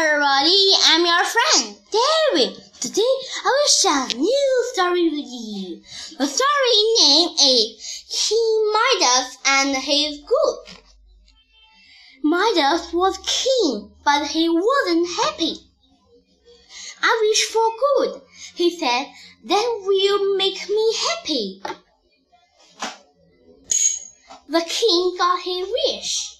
everybody, I'm your friend, David. Today I will share a new story with you. The story name is King Midas and his gold. Midas was king, but he wasn't happy. I wish for good, he said, that will make me happy. The king got his wish.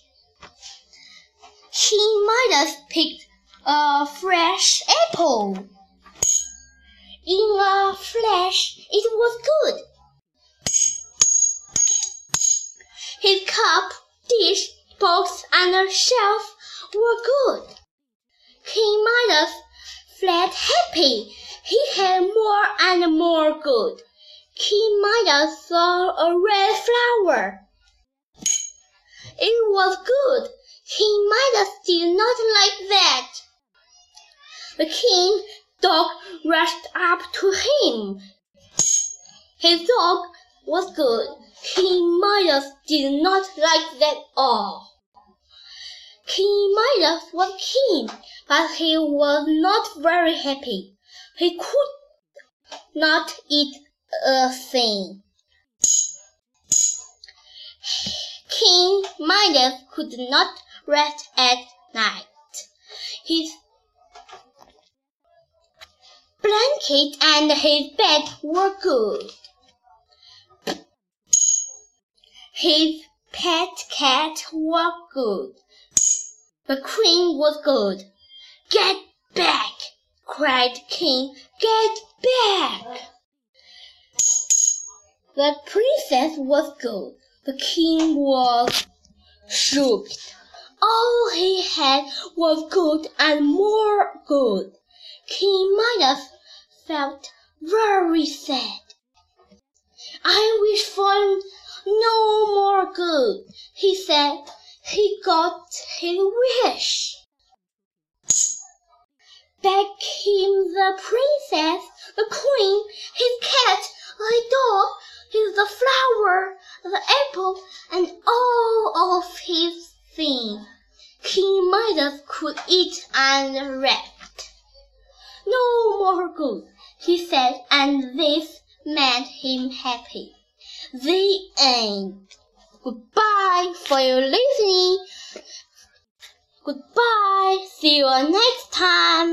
King Midas picked a fresh apple. In a flash, it was good. His cup, dish, box, and shelf were good. King Midas felt happy. He had more and more good. King Midas saw a red flower. It was good. King Midas did not like that. The king dog rushed up to him. His dog was good. King Midas did not like that all. King Midas was king, but he was not very happy. He could not eat a thing. King Midas could not rest at night. His blanket and his bed were good. His pet cat was good. The queen was good. Get back! cried King. Get back! The princess was good. The king was shocked. All he had was good and more good. King Midas felt very sad. I wish for no more good, he said. He got his wish. Back came the princess, the queen, his cat, his dog, his the flower, the apple, and all of his things. King Midas could eat and rest. No more good, he said, and this made him happy. The end. Goodbye for your listening. Goodbye. See you next time.